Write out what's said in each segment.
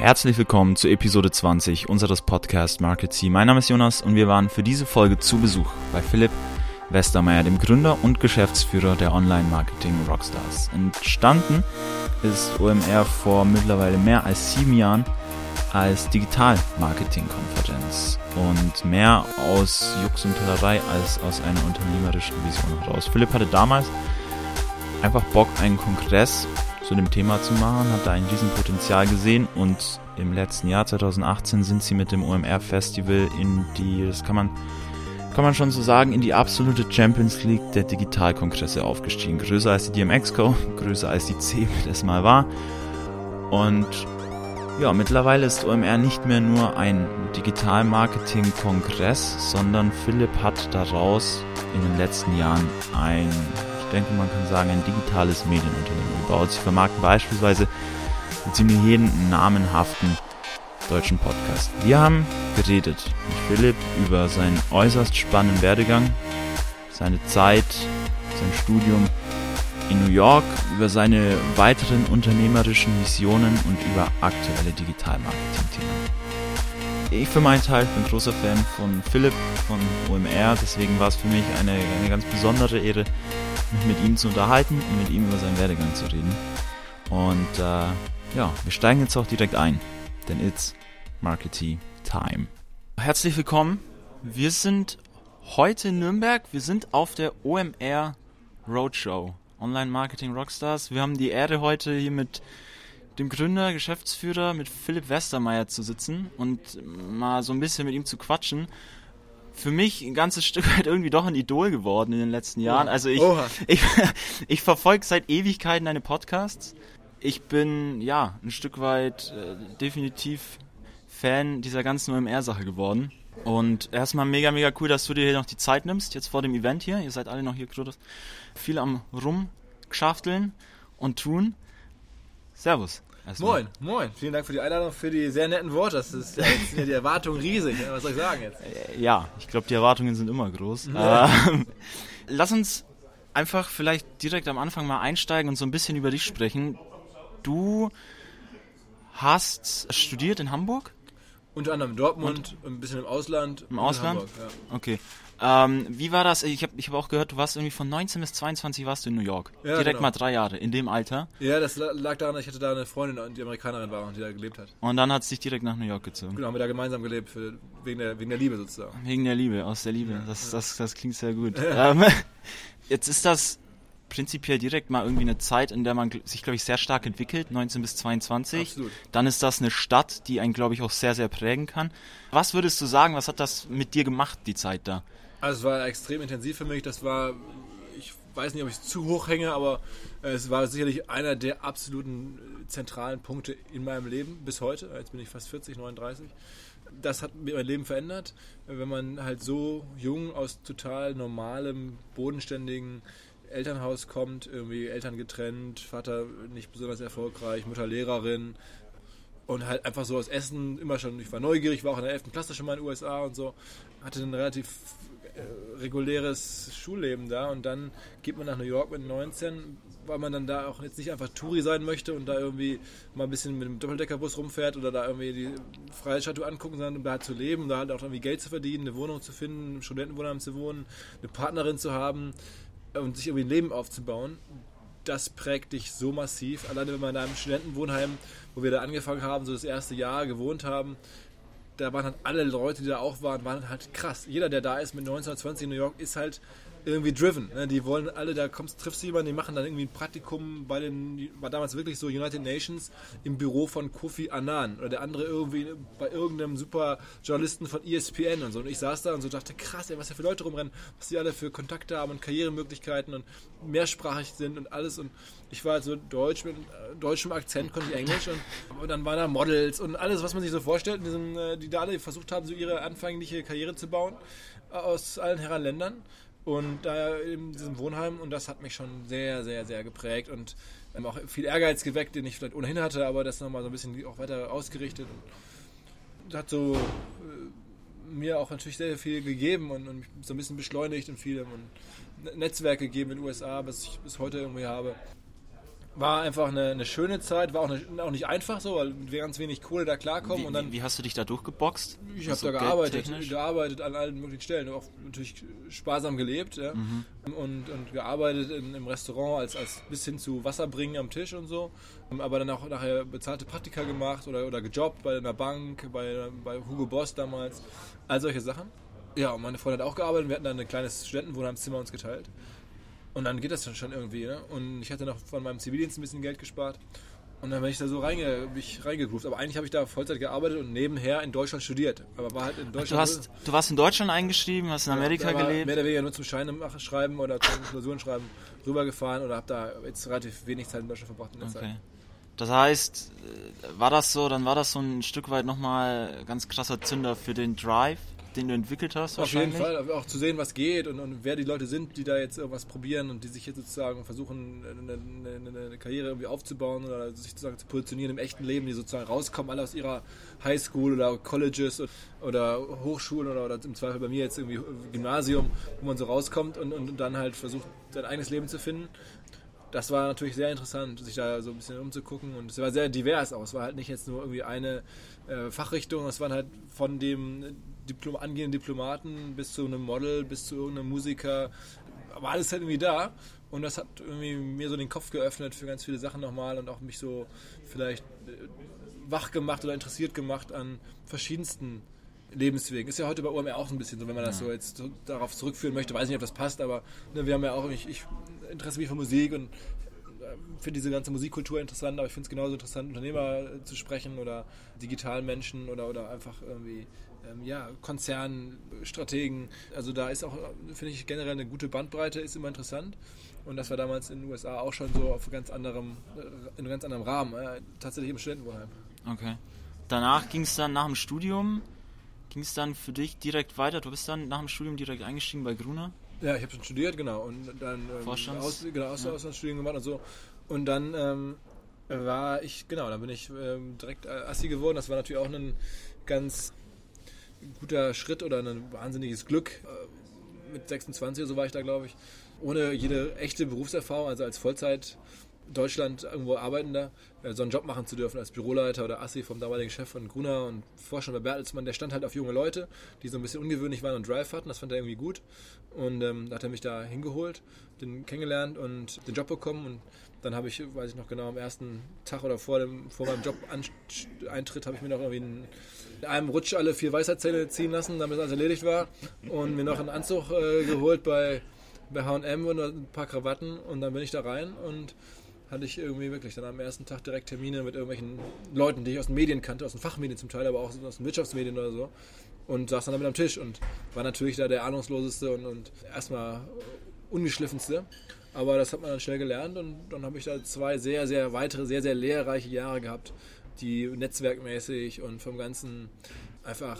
Herzlich willkommen zu Episode 20 unseres Podcast Market C. Mein Name ist Jonas und wir waren für diese Folge zu Besuch bei Philipp Westermeier, dem Gründer und Geschäftsführer der Online-Marketing Rockstars. Entstanden ist OMR vor mittlerweile mehr als sieben Jahren als Digital-Marketing-Konferenz und mehr aus Jux und Tollerei als aus einer unternehmerischen Vision heraus. Philipp hatte damals einfach Bock, einen Kongress zu dem Thema zu machen, hat da ein Riesenpotenzial gesehen und im letzten Jahr 2018 sind sie mit dem OMR Festival in die, das kann man, kann man schon so sagen, in die absolute Champions League der Digitalkongresse aufgestiegen. Größer als die DMX-Co, größer als die C das mal war. Und ja, mittlerweile ist OMR nicht mehr nur ein Digital-Marketing-Kongress, sondern Philipp hat daraus in den letzten Jahren ein denke, man kann sagen, ein digitales Medienunternehmen gebaut. Sie vermarkten beispielsweise mit ziemlich jeden namenhaften deutschen Podcast. Wir haben geredet mit Philipp über seinen äußerst spannenden Werdegang, seine Zeit, sein Studium in New York, über seine weiteren unternehmerischen Missionen und über aktuelle Digitalmarketing-Themen. Ich für meinen Teil bin großer Fan von Philipp, von OMR, deswegen war es für mich eine, eine ganz besondere Ehre, mich mit ihm zu unterhalten und mit ihm über seinen Werdegang zu reden. Und äh, ja, wir steigen jetzt auch direkt ein, denn it's Marketing Time. Herzlich willkommen. Wir sind heute in Nürnberg. Wir sind auf der OMR Roadshow. Online Marketing Rockstars. Wir haben die Ehre heute hier mit dem Gründer, Geschäftsführer, mit Philipp Westermeier zu sitzen und mal so ein bisschen mit ihm zu quatschen für mich ein ganzes Stück weit irgendwie doch ein Idol geworden in den letzten Jahren. Also ich, ich, ich verfolge seit Ewigkeiten deine Podcasts. Ich bin ja ein Stück weit äh, definitiv Fan dieser ganzen OMR-Sache geworden. Und erstmal mega, mega cool, dass du dir hier noch die Zeit nimmst, jetzt vor dem Event hier. Ihr seid alle noch hier viel am Rumgeschafteln und tun. Servus. Moin, moin. Vielen Dank für die Einladung, für die sehr netten Worte. Das ist ja, jetzt sind ja die Erwartungen riesig. Was soll ich sagen jetzt? Äh, ja, ich glaube, die Erwartungen sind immer groß. Ähm, lass uns einfach vielleicht direkt am Anfang mal einsteigen und so ein bisschen über dich sprechen. Du hast studiert in Hamburg? Unter anderem Dortmund, und? ein bisschen im Ausland. Im Ausland? Hamburg, ja. Okay. Ähm, wie war das? Ich habe ich hab auch gehört, du warst irgendwie von 19 bis 22 warst du in New York. Ja, Direkt genau. mal drei Jahre, in dem Alter. Ja, das lag daran, ich hatte da eine Freundin, die Amerikanerin war und die da gelebt hat. Und dann hat es dich direkt nach New York gezogen. Genau, haben wir da gemeinsam gelebt, für, wegen, der, wegen der Liebe sozusagen. Wegen der Liebe, aus der Liebe. Das, das, das klingt sehr gut. Ähm, jetzt ist das prinzipiell direkt mal irgendwie eine Zeit, in der man sich, glaube ich, sehr stark entwickelt, 19 bis 22. Absolut. Dann ist das eine Stadt, die einen, glaube ich, auch sehr, sehr prägen kann. Was würdest du sagen, was hat das mit dir gemacht, die Zeit da? Also es war extrem intensiv für mich. Das war, ich weiß nicht, ob ich es zu hoch hänge, aber es war sicherlich einer der absoluten äh, zentralen Punkte in meinem Leben bis heute. Jetzt bin ich fast 40, 39. Das hat mein Leben verändert, wenn man halt so jung aus total normalem, bodenständigen Elternhaus kommt, irgendwie Eltern getrennt, Vater nicht besonders erfolgreich, Mutter Lehrerin und halt einfach so aus Essen immer schon, ich war neugierig, war auch in der 11. Klasse schon mal in den USA und so, hatte ein relativ äh, reguläres Schulleben da und dann geht man nach New York mit 19, weil man dann da auch jetzt nicht einfach Touri sein möchte und da irgendwie mal ein bisschen mit dem Doppeldeckerbus rumfährt oder da irgendwie die Freiheitsstatue angucken, sondern um da zu leben, da halt auch irgendwie Geld zu verdienen, eine Wohnung zu finden, im Studentenwohnheim zu wohnen, eine Partnerin zu haben und sich irgendwie ein Leben aufzubauen. Das prägt dich so massiv. Alleine wenn man in einem Studentenwohnheim, wo wir da angefangen haben, so das erste Jahr gewohnt haben, da waren halt alle Leute, die da auch waren, waren halt krass. Jeder, der da ist mit 1920 in New York, ist halt irgendwie driven. Ne? Die wollen alle, da kommst, triffst du jemanden, die machen dann irgendwie ein Praktikum bei den, war damals wirklich so United Nations im Büro von Kofi Annan oder der andere irgendwie bei irgendeinem super Journalisten von ESPN und so. Und ich saß da und so dachte, krass, ey, was da für Leute rumrennen, was die alle für Kontakte haben und Karrieremöglichkeiten und mehrsprachig sind und alles. Und ich war halt so deutsch mit äh, deutschem Akzent, konnte ich Englisch und, und, dann waren da Models und alles, was man sich so vorstellt, diesem, äh, die da alle versucht haben, so ihre anfängliche Karriere zu bauen äh, aus allen Herren Ländern. Und da in diesem Wohnheim und das hat mich schon sehr, sehr, sehr geprägt und ähm, auch viel Ehrgeiz geweckt, den ich vielleicht ohnehin hatte, aber das nochmal so ein bisschen auch weiter ausgerichtet und hat so äh, mir auch natürlich sehr viel gegeben und, und so ein bisschen beschleunigt und viel und Netzwerk gegeben in den USA, was ich bis heute irgendwie habe. War einfach eine, eine schöne Zeit, war auch, eine, auch nicht einfach so, weil wir ganz wenig Kohle da klarkommen. Wie, und dann, wie, hast du dich da durchgeboxt? ich habe da gearbeitet, geldtechnisch? gearbeitet an allen möglichen Stellen, auch natürlich sparsam gelebt ja? Mhm. und, und gearbeitet in, im Restaurant als, als bis hin zu Wasser bringen am Tisch und so, aber dann auch nachher bezahlte Praktika gemacht oder, oder gejobbt bei einer Bank, bei, bei Hugo Boss damals, all solche Sachen. Ja, und meine Freundin hat auch gearbeitet, wir hatten dann ein kleines Studentenwohnheimszimmer uns geteilt. Und dann geht das dann schon irgendwie, ne? Und ich hatte noch von meinem Zivildienst ein bisschen Geld gespart. Und dann bin ich da so reinge, reingegroovt. Aber eigentlich habe ich da Vollzeit gearbeitet und nebenher in Deutschland studiert. Aber war halt in Deutschland. Du, hast, du warst in Deutschland eingeschrieben, hast in Amerika gelebt. Mehr oder weniger nur zum Scheine schreiben oder zum Klausuren schreiben rübergefahren oder habe da jetzt relativ wenig Zeit in Deutschland verbracht in der Okay. Zeit. Das heißt, äh, war das so, dann war das so ein Stück weit nochmal ganz krasser Zünder für den Drive, den du entwickelt hast Auf jeden? Fall, auch zu sehen, was geht und, und wer die Leute sind, die da jetzt irgendwas probieren und die sich jetzt sozusagen versuchen, eine, eine, eine Karriere irgendwie aufzubauen oder sich sozusagen zu positionieren im echten Leben, die sozusagen rauskommen, alle aus ihrer Highschool oder Colleges oder Hochschulen oder, oder im Zweifel bei mir jetzt irgendwie Gymnasium, wo man so rauskommt und, und dann halt versucht, sein eigenes Leben zu finden. Das war natürlich sehr interessant, sich da so ein bisschen umzugucken und es war sehr divers auch. Es war halt nicht jetzt nur irgendwie eine äh, Fachrichtung, es waren halt von dem Diplom, angehenden Diplomaten bis zu einem Model, bis zu irgendeinem Musiker, aber alles halt irgendwie da. Und das hat irgendwie mir so den Kopf geöffnet für ganz viele Sachen nochmal und auch mich so vielleicht äh, wach gemacht oder interessiert gemacht an verschiedensten Lebenswegen. Ist ja heute bei OMR auch so ein bisschen so, wenn man das so jetzt so darauf zurückführen möchte. Weiß nicht, ob das passt, aber ne, wir haben ja auch, ich, ich interessiere mich für Musik und äh, finde diese ganze Musikkultur interessant, aber ich finde es genauso interessant, Unternehmer äh, zu sprechen oder digitalen Menschen oder, oder einfach irgendwie ähm, ja, Konzernstrategen. Also da ist auch, finde ich, generell eine gute Bandbreite, ist immer interessant. Und das war damals in den USA auch schon so auf ganz anderem, äh, in einem ganz anderen Rahmen, äh, tatsächlich im Studentenwohnheim. Okay. Danach ging es dann nach dem Studium, ging es dann für dich direkt weiter. Du bist dann nach dem Studium direkt eingestiegen bei Gruner. Ja, ich habe schon studiert, genau. Und dann ähm, Vorstands- Aus, genau, Aus ja. Auslandsstudium gemacht und so. Und dann ähm, war ich, genau, dann bin ich ähm, direkt Assi geworden. Das war natürlich auch ein ganz guter Schritt oder ein wahnsinniges Glück. Äh, mit 26 oder so war ich da, glaube ich. Ohne jede echte Berufserfahrung, also als Vollzeit Deutschland irgendwo arbeitender, äh, so einen Job machen zu dürfen als Büroleiter oder Assi vom damaligen Chef von Gruner und Vorstand bei Bertelsmann, der stand halt auf junge Leute, die so ein bisschen ungewöhnlich waren und Drive hatten. Das fand er irgendwie gut. Und ähm, da hat er mich da hingeholt, den kennengelernt und den Job bekommen. Und dann habe ich, weiß ich noch genau, am ersten Tag oder vor, dem, vor meinem Job-Eintritt habe ich mir noch irgendwie einen, in einem Rutsch alle vier Weisheitszähne ziehen lassen, damit alles erledigt war. Und mir noch einen Anzug äh, geholt bei, bei H&M und ein paar Krawatten. Und dann bin ich da rein und hatte ich irgendwie wirklich dann am ersten Tag direkt Termine mit irgendwelchen Leuten, die ich aus den Medien kannte, aus den Fachmedien zum Teil, aber auch aus den Wirtschaftsmedien oder so. Und saß dann damit am Tisch und war natürlich da der ahnungsloseste und, und erstmal ungeschliffenste. Aber das hat man dann schnell gelernt und dann habe ich da zwei sehr, sehr weitere, sehr, sehr lehrreiche Jahre gehabt, die netzwerkmäßig und vom Ganzen einfach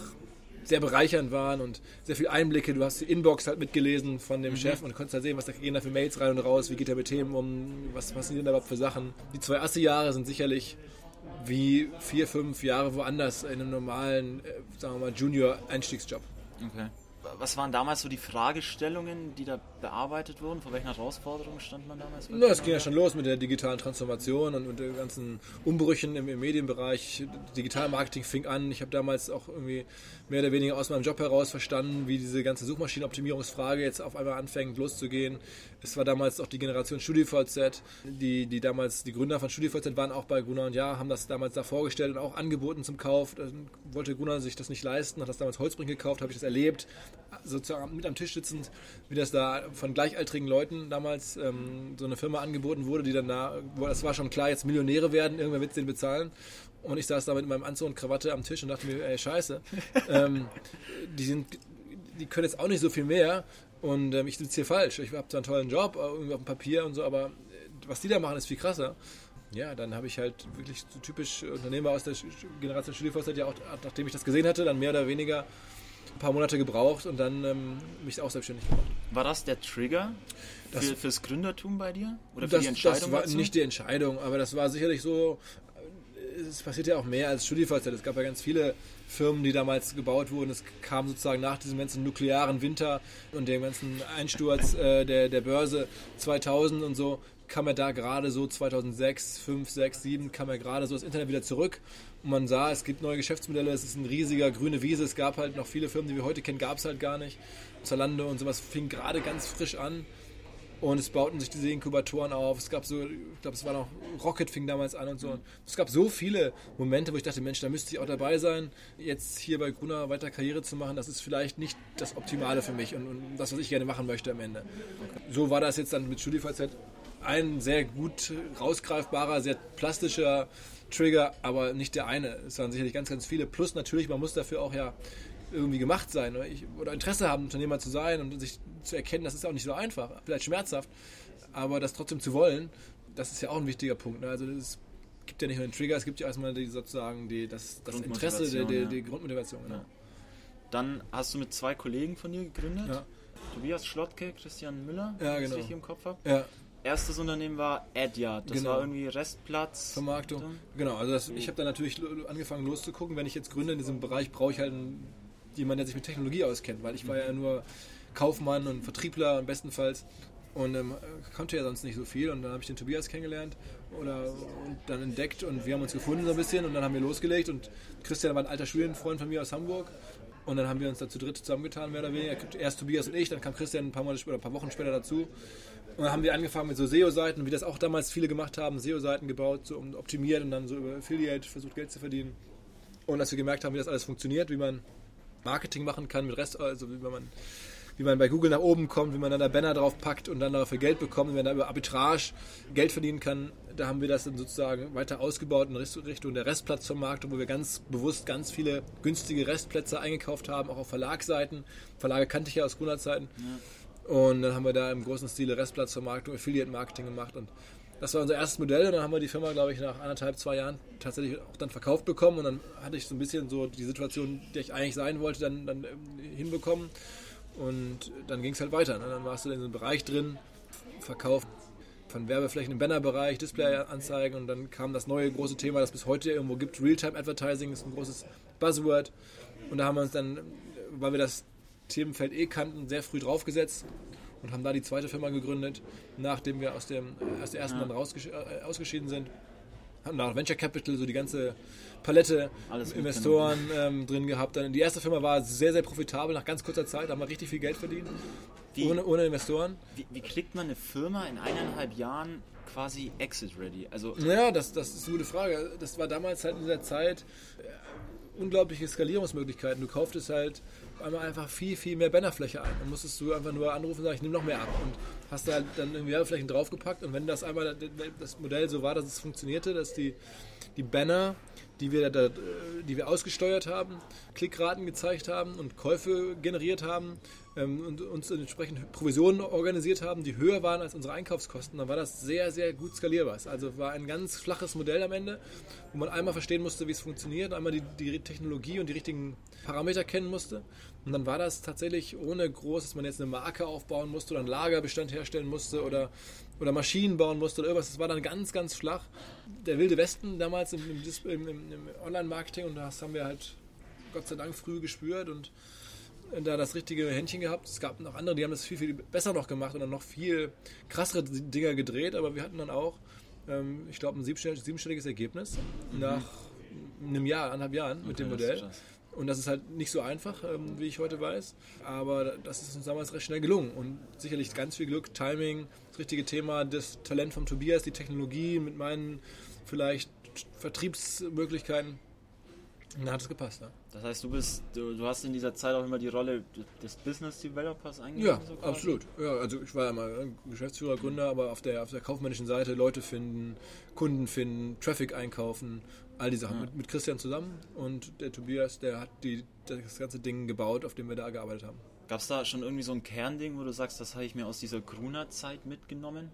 sehr bereichernd waren und sehr viel Einblicke. Du hast die Inbox halt mitgelesen von dem Chef und konntest halt sehen, was da gehen da für Mails rein und raus, wie geht er mit Themen um, was passiert da überhaupt für Sachen. Die zwei Assi-Jahre sind sicherlich wie vier, fünf Jahre woanders in einem normalen, äh, sagen wir mal, Junior-Einstiegsjob. Okay. Was waren damals so die Fragestellungen, die da bearbeitet wurden? Vor welchen Herausforderungen stand man damals? Na, es ging ja schon los mit der digitalen Transformation und, und den ganzen Umbrüchen im, im Medienbereich. Digitalmarketing fing an. Ich habe damals auch irgendwie mehr oder weniger aus meinem Job heraus verstanden, wie diese ganze Suchmaschinenoptimierungsfrage jetzt auf einmal anfängt loszugehen. Es war damals auch die Generation StudiVZ, die, die damals die Gründer von StudiVZ waren auch bei Gruner und Ja, haben das damals da vorgestellt und auch angeboten zum Kauf. Dann wollte Gruner sich das nicht leisten, hat das damals Holzbrink gekauft, habe ich das erlebt, sozusagen mit am Tisch sitzend, wie das da von gleichaltrigen Leuten damals ähm, so eine Firma angeboten wurde, die dann da, wo das war schon klar, jetzt Millionäre werden, irgendwer wird den bezahlen. Und ich saß da mit meinem Anzug und Krawatte am Tisch und dachte mir, ey, scheiße, ähm, die sind, die können jetzt auch nicht so viel mehr und ähm, ich sitze hier falsch. Ich habe zwar einen tollen Job, äh, irgendwie auf dem Papier und so, aber äh, was die da machen, ist viel krasser. Ja, dann habe ich halt wirklich so typisch Unternehmer aus der Generation Studievorzeit, ja auch, nachdem ich das gesehen hatte, dann mehr oder weniger ein paar Monate gebraucht und dann ähm, mich auch selbstständig gemacht. War das der Trigger Das- für, fürs Gründertum bei dir? Oder für das, die Entscheidung das war dazu? nicht die Entscheidung, aber das war sicherlich so. es passiert ja auch mehr als StudiVZ. Es gab ja ganz viele Firmen, die damals gebaut wurden. Es kam sozusagen nach diesem ganzen nuklearen Winter und dem ganzen Einsturz äh, der, der Börse 2000 und so, kam er da gerade so 2006, 5, 6, 7, kam er gerade so das Internet wieder zurück. Und man sah, es gibt neue Geschäftsmodelle, es ist ein riesiger grüne Wiese. Es gab halt noch viele Firmen, die wir heute kennen, gab es halt gar nicht. Zalando und sowas fing gerade ganz frisch an. Und es bauten sich diese Inkubatoren auf. Es gab so, ich glaube, es war noch Rocket fing damals an und so. Und es gab so viele Momente, wo ich dachte, Mensch, da müsste ich auch dabei sein. Jetzt hier bei Gruner weiter Karriere zu machen, das ist vielleicht nicht das Optimale für mich und, und das, was ich gerne machen möchte am Ende. So war das jetzt dann mit StudiVZ ein sehr gut rausgreifbarer, sehr plastischer Trigger, aber nicht der eine. Es waren sicherlich ganz, ganz viele. Plus natürlich, man muss dafür auch ja irgendwie gemacht sein oder, ich, oder Interesse haben, Unternehmer zu sein und sich zu erkennen, das ist auch nicht so einfach, vielleicht schmerzhaft, aber das trotzdem zu wollen, das ist ja auch ein wichtiger Punkt. Ne? Also es gibt ja nicht nur den Trigger, es gibt ja erstmal die, sozusagen die, das, das Interesse, die, die, die Grundmotivation. Genau. Ja. Dann hast du mit zwei Kollegen von dir gegründet. Ja. Tobias Schlottke, Christian Müller, ja, genau. ich im Kopf habe. Ja. Erstes Unternehmen war Adyard. Das genau. war irgendwie Restplatz. Vermarktung. Genau, also das, ich habe dann natürlich angefangen loszugucken. Wenn ich jetzt gründe in diesem Bereich, brauche ich halt einen jemand, der sich mit Technologie auskennt, weil ich war ja nur Kaufmann und Vertriebler und bestenfalls und ähm, konnte ja sonst nicht so viel und dann habe ich den Tobias kennengelernt oder und dann entdeckt und wir haben uns gefunden so ein bisschen und dann haben wir losgelegt und Christian war ein alter Studienfreund von mir aus Hamburg und dann haben wir uns da zu dritt zusammengetan, mehr oder weniger. Erst Tobias und ich, dann kam Christian ein paar, Monate, oder ein paar Wochen später dazu. Und dann haben wir angefangen mit so SEO-Seiten, wie das auch damals viele gemacht haben, SEO-Seiten gebaut, so optimiert und dann so über Affiliate versucht Geld zu verdienen. Und als wir gemerkt haben, wie das alles funktioniert, wie man Marketing machen kann mit Rest, also wie man, wie man bei Google nach oben kommt, wie man dann da Banner drauf packt und dann dafür Geld bekommt, wenn man da über Arbitrage Geld verdienen kann. Da haben wir das dann sozusagen weiter ausgebaut in Richtung der Restplatzvermarktung, wo wir ganz bewusst ganz viele günstige Restplätze eingekauft haben, auch auf Verlagsseiten. Verlage kannte ich ja aus Gründerzeiten. Ja. Und dann haben wir da im großen Stile Restplatzvermarktung, Affiliate-Marketing gemacht. Und das war unser erstes Modell. Und dann haben wir die Firma, glaube ich, nach anderthalb, zwei Jahren tatsächlich auch dann verkauft bekommen. Und dann hatte ich so ein bisschen so die Situation, die ich eigentlich sein wollte, dann, dann ähm, hinbekommen. Und dann ging es halt weiter. Ne? Dann warst du in so einem Bereich drin, Verkauf von Werbeflächen im Bannerbereich, Displayanzeigen. Und dann kam das neue große Thema, das bis heute irgendwo gibt, Realtime Advertising ist ein großes Buzzword. Und da haben wir uns dann, weil wir das Themenfeld eh kannten, sehr früh draufgesetzt und haben da die zweite Firma gegründet, nachdem wir aus, dem, aus der ersten ja. dann rausgesch äh, ausgeschieden sind. Haben nach Venture Capital so die ganze Palette Alles Investoren ähm, drin gehabt. Dann die erste Firma war sehr, sehr profitabel. Nach ganz kurzer Zeit haben wir richtig viel Geld verdient. Wie, ohne, ohne Investoren. Wie, wie kriegt man eine Firma in eineinhalb Jahren quasi exit ready? Also ja, das, das ist eine gute Frage. Das war damals halt in dieser Zeit äh, unglaubliche Skalierungsmöglichkeiten. Du kauftest halt einmal einfach viel, viel mehr Bannerfläche ein. Dann musstest du einfach nur anrufen und sagen, ich nehme noch mehr ab. Und hast da dann irgendwie Werbeflächen draufgepackt. Und wenn das einmal das Modell so war, dass es funktionierte, dass die, die Banner, die wir, da, die wir ausgesteuert haben, Klickraten gezeigt haben und Käufe generiert haben, ähm, und uns entsprechend Provisionen organisiert haben, die höher waren als unsere Einkaufskosten, dann war das sehr, sehr gut skalierbar. Also war ein ganz flaches Modell am Ende, wo man einmal verstehen musste, wie es funktioniert, einmal die, die Technologie und die richtigen Parameter kennen musste. Und dann war das tatsächlich ohne groß, dass man jetzt eine Marke aufbauen musste oder einen Lagerbestand herstellen musste oder, oder Maschinen bauen musste oder irgendwas. Das war dann ganz, ganz flach. Der wilde Westen damals im, im, im, im Online-Marketing und das haben wir halt Gott sei Dank früh gespürt und da das richtige Händchen gehabt. Es gab noch andere, die haben das viel, viel besser noch gemacht und dann noch viel krassere Dinger gedreht, aber wir hatten dann auch, ähm, ich glaube, ein siebenstelliges Ergebnis mhm. nach einem Jahr, anderthalb Jahren okay, mit dem Modell. Und das ist halt nicht so einfach, ähm, wie ich heute weiß. Aber das ist uns damals recht schnell gelungen. Und sicherlich ganz viel Glück, Timing, das richtige Thema, das Talent von Tobias, die Technologie mit meinen vielleicht Vertriebsmöglichkeiten. Und dann hat es gepasst. Ja. Das heißt, du bist, du, du, hast in dieser Zeit auch immer die Rolle des Business Developers eingenommen? Ja, so absolut. Ja, also ich war ja mal Geschäftsführer, Gründer, aber auf der, auf der kaufmännischen Seite Leute finden, Kunden finden, Traffic einkaufen, all die Sachen. Ja. Mit, mit, Christian zusammen und der Tobias, der hat die, das ganze Ding gebaut, auf dem wir da gearbeitet haben. Gab es da schon irgendwie so ein Kernding, wo du sagst, das habe ich mir aus dieser Gruner-Zeit mitgenommen?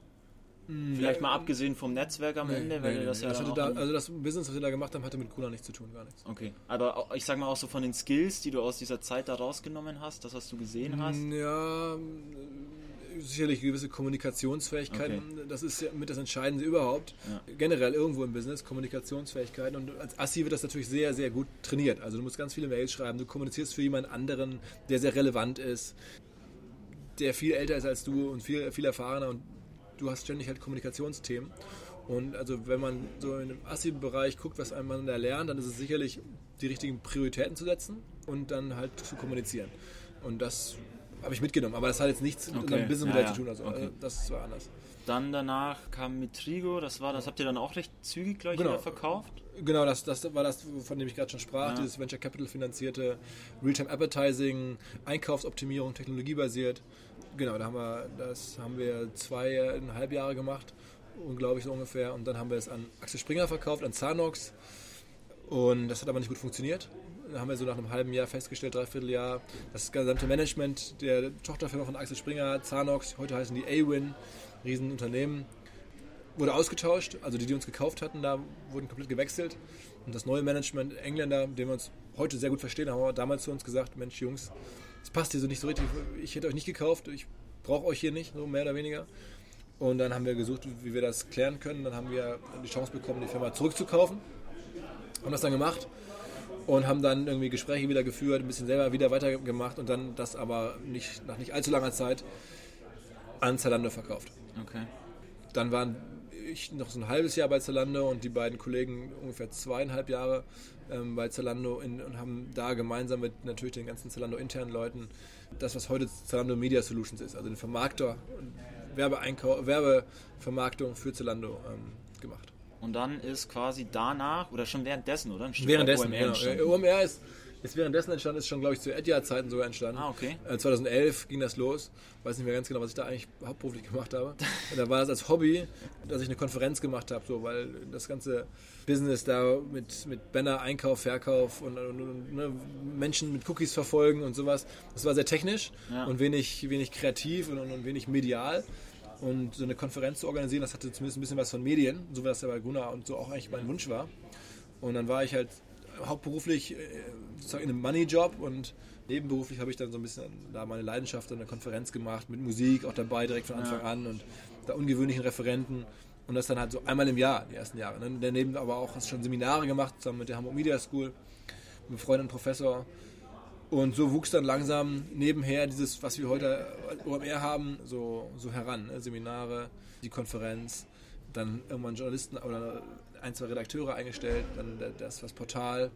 Vielleicht mal abgesehen vom Netzwerk am nee, Ende, weil nee, das ja. Das da, also das Business, was wir da gemacht haben, hatte mit Kuna nichts zu tun, gar nichts. Okay. Aber ich sag mal auch so von den Skills, die du aus dieser Zeit da rausgenommen hast, das, was du gesehen hast? Ja, sicherlich gewisse Kommunikationsfähigkeiten. Okay. Das ist ja mit das Entscheidende überhaupt. Ja. Generell irgendwo im Business, Kommunikationsfähigkeiten. Und als Assi wird das natürlich sehr, sehr gut trainiert. Also du musst ganz viele Mails schreiben, du kommunizierst für jemanden anderen, der sehr relevant ist, der viel älter ist als du und viel, viel erfahrener und du hast ständig halt Kommunikationsthemen. Und also wenn man so in dem Assi-Bereich guckt, was man da lernt, dann ist es sicherlich die richtigen Prioritäten zu setzen und dann halt zu kommunizieren. Und das habe ich mitgenommen. Aber das hat jetzt nichts mit Okay. unserem Business Ja, ja. zu tun. Also Okay. äh, das war anders. Dann danach kam Mitrigo, das war, das habt ihr dann auch recht zügig, glaube ich, Genau. wieder verkauft. Genau, das, das war das, von dem ich gerade schon sprach, Ja. dieses Venture Capital finanzierte Realtime Advertising, Einkaufsoptimierung, technologiebasiert. Genau, da haben wir, das haben wir zweieinhalb Jahre gemacht, und glaube ich so ungefähr. Und dann haben wir es an Axel Springer verkauft, an Zanox. Und das hat aber nicht gut funktioniert. Da haben wir so nach einem halben Jahr festgestellt, dreiviertel Jahr, das gesamte Management der Tochterfirma von Axel Springer, Zanox, heute heißen die A-Win, Riesenunternehmen, wurde ausgetauscht. Also die, die uns gekauft hatten, da wurden komplett gewechselt. Und das neue Management, Engländer, mit dem wir uns heute sehr gut verstehen, haben aber damals zu uns gesagt, Mensch Jungs, das passt hier so nicht so richtig. Ich hätte euch nicht gekauft, ich brauche euch hier nicht, so mehr oder weniger. Und dann haben wir gesucht, wie wir das klären können. Dann haben wir die Chance bekommen, die Firma zurückzukaufen. Haben das dann gemacht und haben dann irgendwie Gespräche wieder geführt, ein bisschen selber wieder weitergemacht und dann das aber nicht, nach nicht allzu langer Zeit an Zalando verkauft. Okay. Dann waren ich noch so ein halbes Jahr bei Zalando und die beiden Kollegen ungefähr zweieinhalb Jahre ähm, bei Zalando in, und haben da gemeinsam mit natürlich den ganzen Zalando-internen Leuten das, was heute Zalando Media Solutions ist, also den Vermarkter, Werbeeinkau Werbevermarktung für Zalando ähm, gemacht. Und dann ist quasi danach, oder schon währenddessen, oder? Ein Stück Währenddessen, weit genau. OMR ist, ist währenddessen entstanden, ist schon, glaube ich, zu Etihad-Zeiten sogar entstanden. Ah, okay. Äh, 2011 ging das los. Weiß nicht mehr ganz genau, was ich da eigentlich hauptberuflich gemacht habe. Und da war das als Hobby, dass ich eine Konferenz gemacht habe, so, weil das ganze Business da mit, mit Banner, Einkauf, Verkauf und, und, und ne, Menschen mit Cookies verfolgen und sowas, das war sehr technisch Ja. und wenig, wenig kreativ und, und, und wenig medial. Und so eine Konferenz zu organisieren, das hatte zumindest ein bisschen was von Medien, so wie das ja bei Gunnar und so auch eigentlich mein Wunsch war. Und dann war ich halt hauptberuflich äh, sozusagen in einem Money-Job und nebenberuflich habe ich dann so ein bisschen da meine Leidenschaft an der Konferenz gemacht, mit Musik auch dabei direkt von Anfang Ja. an und da ungewöhnlichen Referenten. Und das dann halt so einmal im Jahr, die ersten Jahre. Ne? Daneben aber auch schon Seminare gemacht, zusammen mit der Hamburg Media School, mit einem Freund und Professor. Und so wuchs dann langsam nebenher dieses, was wir heute OMR haben, so, so heran. Ne? Seminare, die Konferenz, dann irgendwann Journalisten oder ein, zwei Redakteure eingestellt, dann das, das Portal,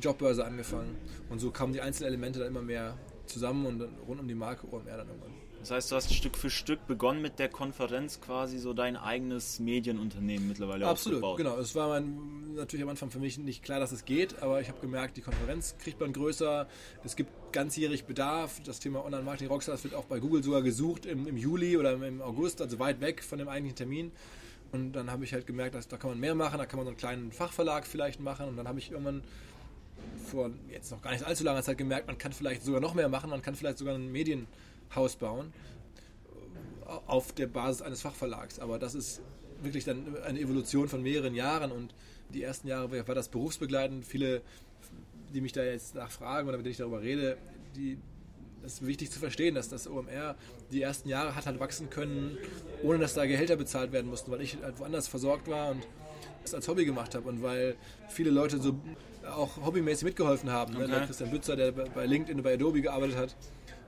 Jobbörse angefangen. Und so kamen die einzelnen Elemente dann immer mehr zusammen und rund um die Marke OMR dann irgendwann. Das heißt, du hast Stück für Stück begonnen mit der Konferenz quasi so dein eigenes Medienunternehmen mittlerweile Absolut, aufgebaut. genau. Es war mein, natürlich am Anfang für mich nicht klar, dass es geht, aber ich habe gemerkt, die Konferenz kriegt man größer. Es gibt ganzjährig Bedarf. Das Thema Online-Marketing Rockstars wird auch bei Google sogar gesucht im, im Juli oder im August, also weit weg von dem eigentlichen Termin. Und dann habe ich halt gemerkt, dass da kann man mehr machen, da kann man so einen kleinen Fachverlag vielleicht machen. Und dann habe ich irgendwann vor jetzt noch gar nicht allzu langer Zeit gemerkt, man kann vielleicht sogar noch mehr machen, man kann vielleicht sogar ein Medienhaus bauen auf der Basis eines Fachverlags. Aber das ist wirklich dann eine Evolution von mehreren Jahren und die ersten Jahre war das berufsbegleitend. Viele, die mich da jetzt nachfragen oder mit denen ich darüber rede, die, das ist wichtig zu verstehen, dass das OMR die ersten Jahre hat halt wachsen können, ohne dass da Gehälter bezahlt werden mussten, weil ich halt woanders versorgt war und das als Hobby gemacht habe und weil viele Leute so auch hobbymäßig mitgeholfen haben. Ne? Okay. Der Christian Bützer, der bei LinkedIn und bei Adobe gearbeitet hat,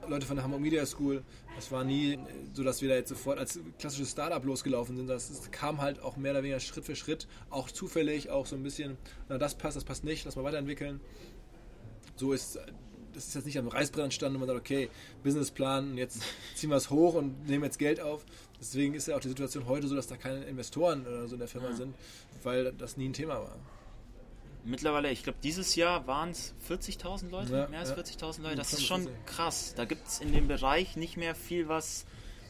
Leute von der Hamburg Media School. Das war nie so, dass wir da jetzt sofort als klassisches Startup losgelaufen sind. Das, das kam halt auch mehr oder weniger Schritt für Schritt, auch zufällig, auch so ein bisschen, na das passt, das passt nicht, lass mal weiterentwickeln. So ist das ist jetzt nicht am Reißbrett entstanden und man sagt, okay, Businessplan, und jetzt ziehen wir es hoch und nehmen jetzt Geld auf. Deswegen ist ja auch die Situation heute so, dass da keine Investoren oder so in der Firma Ja. sind, weil das nie ein Thema war. Mittlerweile, ich glaube, dieses Jahr waren es 40.000 Leute, Ja, mehr als ja. 40.000 Leute. Das ist schon 45. krass. Da gibt es in dem Bereich nicht mehr viel was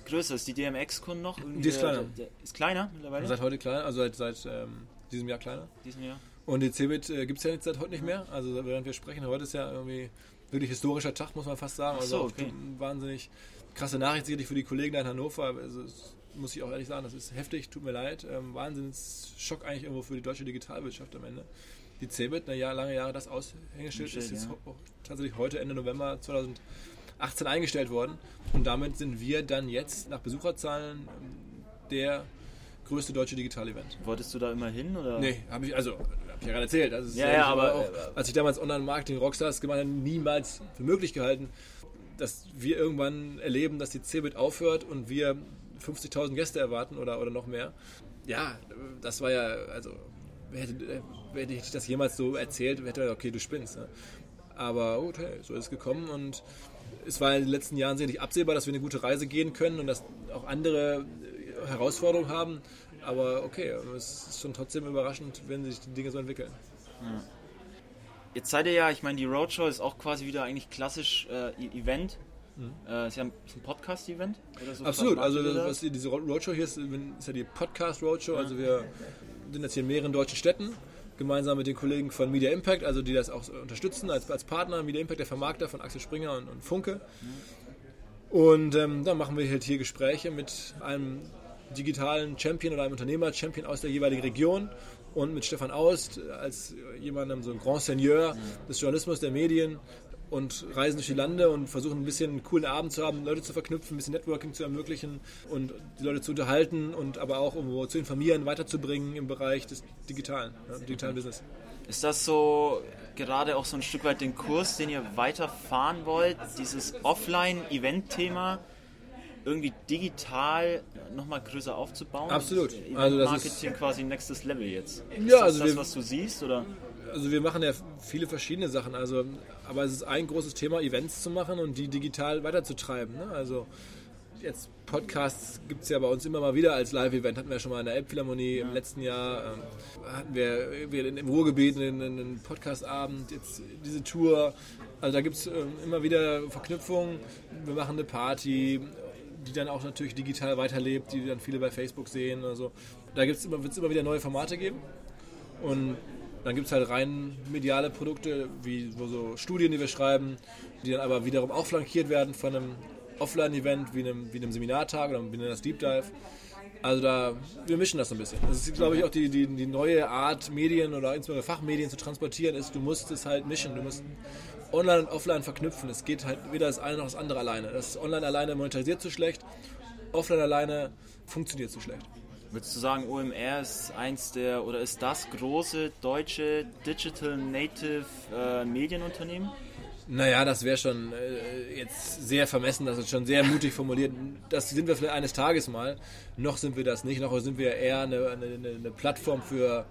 Größeres. Die DMX-Kunden noch? Die ist kleiner. Der, ist kleiner mittlerweile? Seit heute kleiner, also seit, seit ähm, diesem Jahr kleiner. diesem Jahr? Und die Cebit äh, gibt es ja jetzt seit heute nicht mehr. Also während wir sprechen, heute ist ja irgendwie wirklich historischer Tag, muss man fast sagen. Also so, auch okay. wahnsinnig krasse Nachricht sicherlich für die Kollegen da in Hannover. Also muss ich auch ehrlich sagen, das ist heftig, tut mir leid. Ähm, Wahnsinnsschock eigentlich irgendwo für die deutsche Digitalwirtschaft am Ende. Die Cebit, eine Jahr, lange Jahre das Aushängeschild, ist jetzt ja. tatsächlich heute, Ende November 18 eingestellt worden. Und damit sind wir dann jetzt nach Besucherzahlen ähm, der größte deutsche Digital-Event. Wolltest du da immer hin? Oder? Nee, habe ich, also, habe ich ja gerade erzählt. Also, ja, ja, aber, auch, als ich damals Online-Marketing-Rockstars gemacht habe, niemals für möglich gehalten, dass wir irgendwann erleben, dass die Cebit aufhört und wir 50.000 Gäste erwarten oder, oder noch mehr. Ja, das war ja, also, hätte, hätte ich das jemals so erzählt, hätte ich okay, du spinnst. Ne? Aber gut, hey, so ist es gekommen und es war in den letzten Jahren sicherlich absehbar, dass wir eine gute Reise gehen können und dass auch andere Herausforderungen haben. Aber okay, es ist schon trotzdem überraschend, wenn sich die Dinge so entwickeln. Ja. Jetzt seid ihr ja, ich meine, die Roadshow ist auch quasi wieder eigentlich klassisch äh, e- Event. Mhm. Äh, ist ja ein, ein Podcast-Event? So Absolut, also was, diese Roadshow hier ist, ist ja die Podcast-Roadshow. Ja. Also wir sind jetzt hier in mehreren deutschen Städten gemeinsam mit den Kollegen von Media Impact, also die das auch unterstützen als, als Partner. Media Impact, der Vermarkter von Axel Springer und, und Funke. Mhm. Und ähm, dann machen wir halt hier Gespräche mit einem digitalen Champion oder einem Unternehmer-Champion aus der jeweiligen Region und mit Stefan Aust als jemandem, so ein Grand Seigneur des Journalismus, der Medien und reisen durch die Lande und versuchen ein bisschen einen coolen Abend zu haben, Leute zu verknüpfen, ein bisschen Networking zu ermöglichen und die Leute zu unterhalten und aber auch irgendwo zu informieren, weiterzubringen im Bereich des digitalen, ja, digitalen Business. Ist das so gerade auch so ein Stück weit den Kurs, den ihr weiterfahren wollt, dieses Offline-Event-Thema? Irgendwie digital nochmal größer aufzubauen? Absolut. Also das Marketing ist quasi nächstes Level jetzt. Ist ja, das also das, was du siehst? Oder? Also wir machen ja viele verschiedene Sachen. Also, aber es ist ein großes Thema, Events zu machen und die digital weiterzutreiben. Ne? Also jetzt Podcasts gibt es ja bei uns immer mal wieder als Live-Event. Hatten wir schon mal in der Elbphilharmonie ja. im letzten Jahr. Ähm, hatten wir, wir im Ruhrgebiet einen, einen Podcast-Abend, jetzt diese Tour. Also da gibt es ähm, immer wieder Verknüpfungen. Wir machen eine Party die dann auch natürlich digital weiterlebt, die dann viele bei Facebook sehen. Also da wird es immer, immer wieder neue Formate geben. Und dann gibt es halt rein mediale Produkte, wie so Studien, die wir schreiben, die dann aber wiederum auch flankiert werden von einem Offline-Event, wie einem, wie einem Seminartag oder wie das Deep Dive. Also da, wir mischen das so ein bisschen. Das ist, glaube ich, auch die, die, die neue Art, Medien oder insbesondere Fachmedien zu transportieren, ist, du musst es halt mischen. Du musst online und offline verknüpfen. Es geht halt weder das eine noch das andere alleine. Das Online alleine monetarisiert zu schlecht, offline alleine funktioniert zu schlecht. Würdest du sagen, OMR ist eins der oder ist das große deutsche Digital Native äh, Medienunternehmen? Naja, das wäre schon äh, jetzt sehr vermessen, das ist schon sehr mutig formuliert. Das sind wir vielleicht eines Tages mal. Noch sind wir das nicht, noch sind wir eher eine, eine, eine Plattform für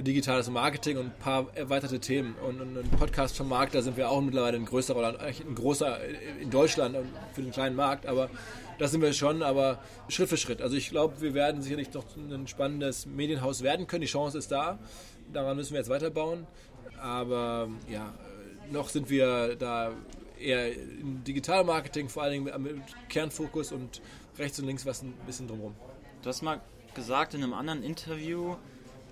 für digitales Marketing und ein paar erweiterte Themen. Und, und ein Podcast vom Markt, da sind wir auch mittlerweile ein größerer oder ein großer in Deutschland für den kleinen Markt, aber das sind wir schon, aber Schritt für Schritt. Also ich glaube, wir werden sicherlich noch ein spannendes Medienhaus werden können. Die Chance ist da. Daran müssen wir jetzt weiterbauen. Aber ja, noch sind wir da eher im Digitalmarketing, vor allen Dingen mit Kernfokus und rechts und links was ein bisschen drumherum. Du hast mal gesagt in einem anderen Interview,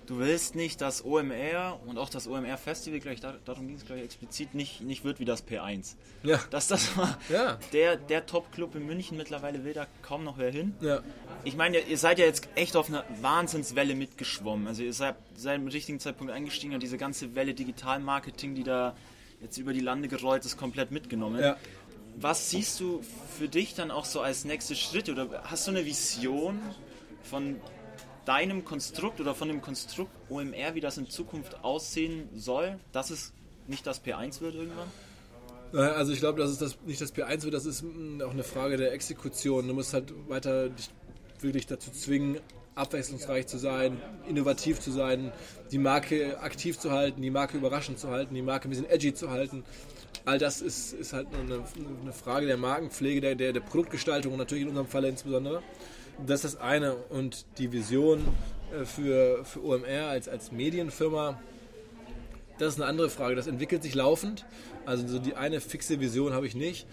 du willst nicht, dass OMR und auch das OMR Festival, gleich darum ging es gleich explizit, nicht, nicht wird wie das P1. Ja. Dass das war ja. der, der Top-Club in München, mittlerweile will da kaum noch wer hin. Ja. Ich meine, ihr seid ja jetzt echt auf einer Wahnsinnswelle mitgeschwommen. Also ihr seid, seid im richtigen Zeitpunkt eingestiegen und diese ganze Welle Digital-Marketing, die da jetzt über die Lande gerollt ist, komplett mitgenommen. Ja. Was siehst du für dich dann auch so als nächste Schritt oder hast du eine Vision von deinem Konstrukt oder von dem Konstrukt OMR, wie das in Zukunft aussehen soll, dass es nicht das P1 wird irgendwann? Also ich glaube, dass es das nicht das P1 wird, das ist mm, auch eine Frage der Exekution. Du musst halt weiter dich wirklich dazu zwingen, abwechslungsreich zu sein, innovativ zu sein, die Marke aktiv zu halten, die Marke überraschend zu halten, die Marke ein bisschen edgy zu halten. All das ist, ist halt eine, eine Frage der Markenpflege, der, der, der Produktgestaltung und natürlich in unserem Falle insbesondere. Das ist das eine. Und die Vision äh, für, für OMR als, als Medienfirma, das ist eine andere Frage. Das entwickelt sich laufend. Also so die eine fixe Vision habe ich nicht.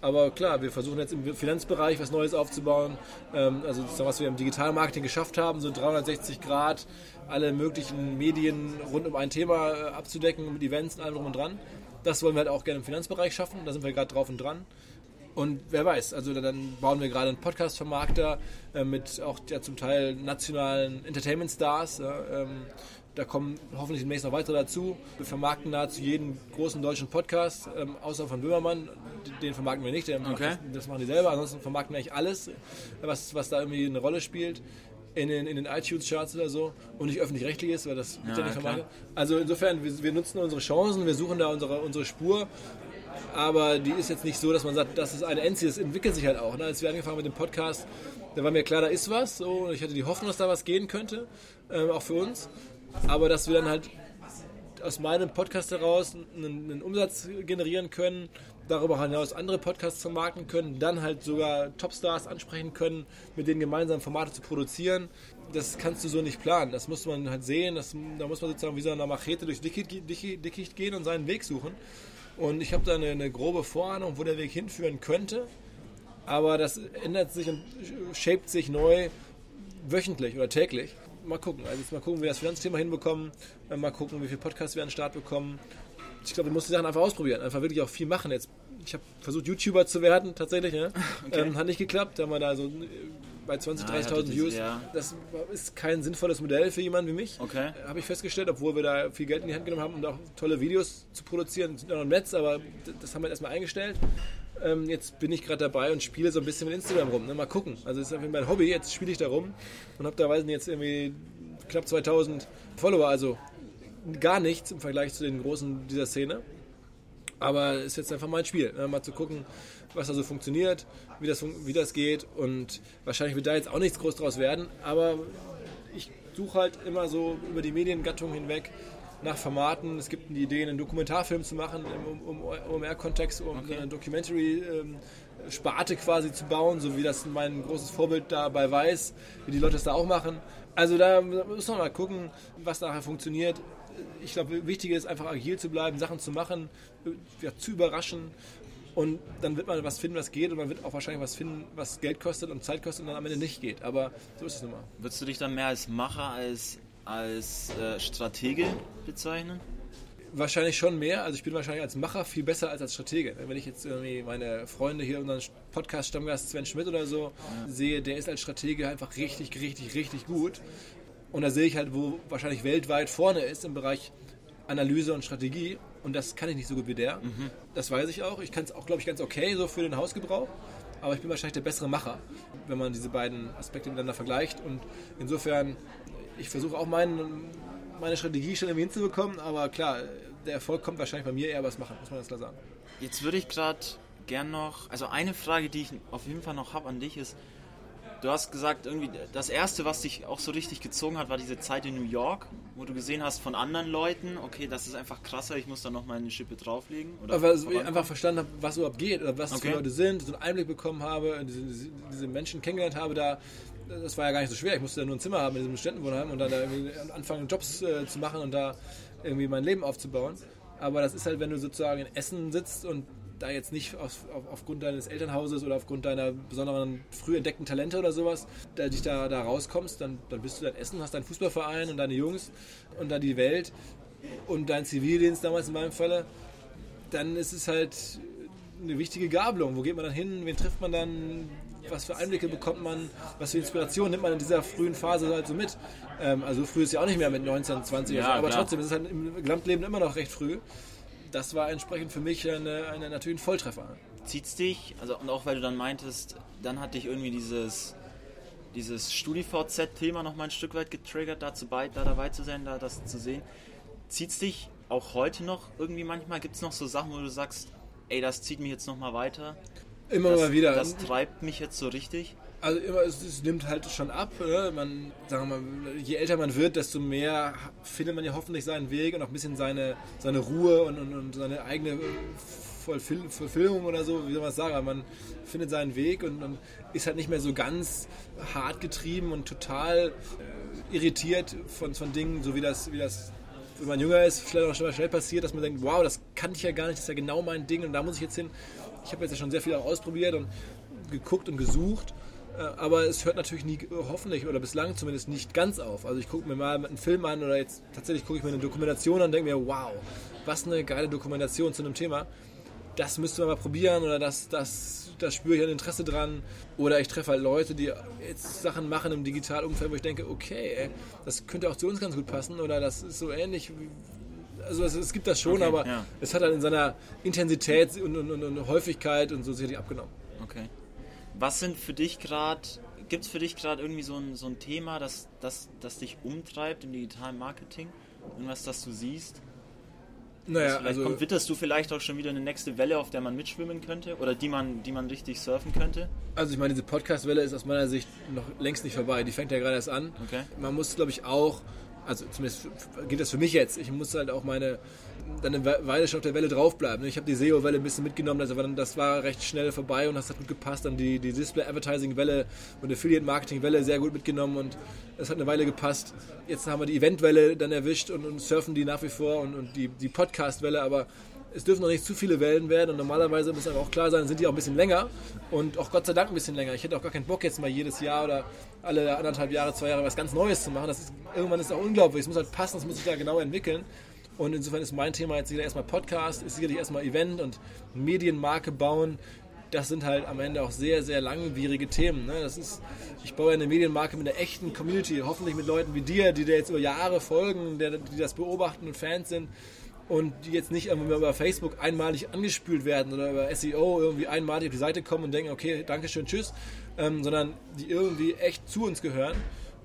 Aber klar, wir versuchen jetzt im Finanzbereich was Neues aufzubauen. Ähm, also was wir im Digitalmarketing geschafft haben, so 360 Grad alle möglichen Medien rund um ein Thema äh, abzudecken mit Events und allem drum und dran. Das wollen wir halt auch gerne im Finanzbereich schaffen. Da sind wir gerade drauf und dran. Und wer weiß, also dann bauen wir gerade einen Podcast-Vermarkter äh, mit auch ja, zum Teil nationalen Entertainment-Stars. Ja, ähm, da kommen hoffentlich demnächst noch weitere dazu. Wir vermarkten nahezu jeden großen deutschen Podcast, ähm, außer von Böhmermann. Den vermarkten wir nicht, okay. das, das, machen die selber. Ansonsten vermarkten wir eigentlich alles, was, was da irgendwie eine Rolle spielt. In den, in den iTunes-Charts oder so und nicht öffentlich-rechtlich ist, weil das ja, ja nicht vermarktet. Also insofern, wir, wir, nutzen unsere Chancen, wir suchen da unsere, unsere Spur aber die ist jetzt nicht so, dass man sagt, das ist eine Endziel, das entwickelt sich halt auch. Ne? Als wir angefangen mit dem Podcast, da war mir klar, da ist was. So, ich hatte die Hoffnung, dass da was gehen könnte, ähm, auch für uns. Aber dass wir dann halt aus meinem Podcast heraus einen, einen, Umsatz generieren können, darüber hinaus andere Podcasts vermarkten können, dann halt sogar Topstars ansprechen können, mit denen gemeinsam Formate zu produzieren. Das kannst du so nicht planen. Das muss man halt sehen. Das, da muss man sozusagen wie so eine Machete durch Dickicht, Dickicht gehen und seinen Weg suchen. Und ich habe da eine, eine grobe Vorahnung, wo der Weg hinführen könnte. Aber das ändert sich und shaped sich neu wöchentlich oder täglich mal gucken. Also jetzt mal gucken, wie wir das Finanzthema hinbekommen. Äh, mal gucken, wie viele Podcasts wir an den Start bekommen. Ich glaube, wir müssen die Sachen einfach ausprobieren. Einfach wirklich auch viel machen. Jetzt, ich habe versucht, YouTuber zu werden, tatsächlich. Ne? Okay. Ähm, hat nicht geklappt. Da haben wir da so äh, bei 20.000, ah, 30.000 Views. Ja. Das ist kein sinnvolles Modell für jemanden wie mich. Okay. Habe ich festgestellt, obwohl wir da viel Geld in die Hand genommen haben, um auch tolle Videos zu produzieren. Sind noch im Netz, aber das haben wir erstmal eingestellt. Ähm, jetzt bin ich gerade dabei und spiele so ein bisschen mit Instagram rum. Ne? Mal gucken. Also das ist einfach mein Hobby. Jetzt spiele ich da rum und habe da weiß nicht, jetzt irgendwie knapp 2000 Follower. Also gar nichts im Vergleich zu den großen dieser Szene. Aber es ist jetzt einfach mein Spiel. Ne? Mal zu gucken, was da so funktioniert, wie das, wie das geht. Und wahrscheinlich wird da jetzt auch nichts groß draus werden. Aber ich suche halt immer so über die Mediengattung hinweg nach Formaten. Es gibt die Idee, einen Dokumentarfilm zu machen im OMR-Kontext, um okay. eine Documentary-Sparte quasi zu bauen, so wie das mein großes Vorbild dabei weiß, wie die Leute es da auch machen. Also da muss man mal gucken, was nachher funktioniert. Ich glaube, wichtig ist einfach agil zu bleiben, Sachen zu machen, ja, zu überraschen und dann wird man was finden, was geht und man wird auch wahrscheinlich was finden, was Geld kostet und Zeit kostet und dann am Ende nicht geht. Aber so ist es nun mal. Würdest du dich dann mehr als Macher als als äh, Stratege bezeichnen? Wahrscheinlich schon mehr. Also ich bin wahrscheinlich als Macher viel besser als als Stratege. Wenn ich jetzt irgendwie meine Freunde hier, unseren Podcast-Stammgast Sven Schmidt oder so, ja. sehe, der ist als Stratege einfach richtig, richtig, richtig gut. Und da sehe ich halt, wo wahrscheinlich weltweit vorne ist im Bereich Analyse und Strategie. Und das kann ich nicht so gut wie der. Mhm. Das weiß ich auch. Ich kann es auch, glaube ich, ganz okay so für den Hausgebrauch. Aber ich bin wahrscheinlich der bessere Macher, wenn man diese beiden Aspekte miteinander vergleicht. Und insofern ich versuche auch mein, meine Strategie schon irgendwie hinzubekommen, aber klar, der Erfolg kommt wahrscheinlich bei mir eher was machen, muss man ganz klar sagen. Jetzt würde ich gerade gern noch, also eine Frage, die ich auf jeden Fall noch habe an dich ist, du hast gesagt, irgendwie das erste, was dich auch so richtig gezogen hat, war diese Zeit in New York, wo du gesehen hast von anderen Leuten, okay, das ist einfach krasser, ich muss da noch mal eine Schippe drauflegen. Oder Aber weil ich einfach verstanden habe, was überhaupt geht oder was okay. für Leute sind, so einen Einblick bekommen habe, diese, diese Menschen kennengelernt habe, da das war ja gar nicht so schwer. Ich musste ja nur ein Zimmer haben in diesem Ständenwohnheim und dann da anfangen, Jobs äh, zu machen und da irgendwie mein Leben aufzubauen. Aber das ist halt, wenn du sozusagen in Essen sitzt und da jetzt nicht auf, auf, aufgrund deines Elternhauses oder aufgrund deiner besonderen früh entdeckten Talente oder sowas, da dich da, da rauskommst, dann, dann bist du dann Essen, hast deinen Fußballverein und deine Jungs und dann die Welt und dein Zivildienst damals in meinem Falle, dann ist es halt eine wichtige Gabelung. Wo geht man dann hin? Wen trifft man dann? Was für Einblicke bekommt man, was für Inspiration nimmt man in dieser frühen Phase halt so mit. Ähm, also früh ist ja auch nicht mehr mit 19, 20, ja, aber klar. trotzdem ist es halt im Gesamtleben immer noch recht früh. Das war entsprechend für mich eine, eine, natürlich ein Volltreffer. Zieht's dich, also und auch weil du dann meintest, dann hat dich irgendwie dieses dieses StudiVZ-Thema noch mal ein Stück weit getriggert, dazu bei, da dabei zu sein, da das zu sehen. Zieht's dich auch heute noch irgendwie manchmal? Gibt es noch so Sachen, wo du sagst, ey, das zieht mich jetzt noch mal weiter? Immer das, mal wieder. Das treibt mich jetzt so richtig. Also immer, es, es nimmt halt schon ab. Ne? Man, sagen wir mal, je älter man wird, desto mehr findet man ja hoffentlich seinen Weg und auch ein bisschen seine, seine Ruhe und, und, und seine eigene Verfilmung oder so, wie soll man das sagen, aber man findet seinen Weg und, und, ist halt nicht mehr so ganz hart getrieben und total äh, irritiert von, von Dingen, so wie das, wie das, wenn man jünger ist, vielleicht auch schnell, schnell passiert, dass man denkt, wow, das kann ich ja gar nicht, das ist ja genau mein Ding und da muss ich jetzt hin ich habe jetzt ja schon sehr viel auch ausprobiert und geguckt und gesucht. Äh, aber es hört natürlich nie, hoffentlich oder bislang zumindest nicht ganz auf. Also ich gucke mir mal einen Film an oder jetzt tatsächlich gucke ich mir eine Dokumentation an und denke mir, wow, was eine geile Dokumentation zu einem Thema. Das müsste man mal probieren oder das, das, das spüre ich ein Interesse dran. Oder ich treffe halt Leute, die jetzt Sachen machen im Digitalumfeld, wo ich denke, okay, ey, das könnte auch zu uns ganz gut passen oder das ist so ähnlich. Wie, also es, es, gibt das schon, okay, aber ja. es hat halt in seiner Intensität und, und, und, und Häufigkeit und so sicherlich abgenommen. Okay. Was sind für dich gerade, gibt es für dich gerade irgendwie so ein, so ein Thema, das, das, das dich umtreibt im digitalen Marketing? Irgendwas, das du siehst? Naja, also kommt, witterst du vielleicht auch schon wieder eine nächste Welle, auf der man mitschwimmen könnte oder die man, die man richtig surfen könnte? Also ich meine, diese Podcast-Welle ist aus meiner Sicht noch längst nicht vorbei. Die fängt ja gerade erst an. Okay. Man muss, glaube ich, auch, also zumindest geht das für mich jetzt, ich muss halt auch meine dann eine Weile schon auf der Welle draufbleiben. Ich habe die SEO-Welle ein bisschen mitgenommen, das dann, das war recht schnell vorbei und das hat gut gepasst. Dann die, die Display-Advertising-Welle und Affiliate-Marketing-Welle sehr gut mitgenommen und es hat eine Weile gepasst. Jetzt haben wir die Event-Welle dann erwischt und, und, surfen die nach wie vor und, und die, die Podcast-Welle, aber es dürfen noch nicht zu viele Wellen werden und normalerweise muss aber auch klar sein, sind die auch ein bisschen länger und auch Gott sei Dank ein bisschen länger. Ich hätte auch gar keinen Bock jetzt mal jedes Jahr oder alle anderthalb Jahre, zwei Jahre was ganz Neues zu machen. Das ist, irgendwann ist es auch unglaublich. Es muss halt passen, es muss sich da genau entwickeln. Und insofern ist mein Thema jetzt sicherlich erstmal Podcast, ist sicherlich erstmal Event und Medienmarke bauen. Das sind halt am Ende auch sehr, sehr langwierige Themen. Ne? Das ist, ich baue eine Medienmarke mit einer echten Community, hoffentlich mit Leuten wie dir, die dir jetzt über Jahre folgen, die das beobachten und Fans sind und die jetzt nicht irgendwie über Facebook einmalig angespült werden oder über SEO irgendwie einmalig auf die Seite kommen und denken, okay, danke schön, tschüss, ähm, sondern die irgendwie echt zu uns gehören.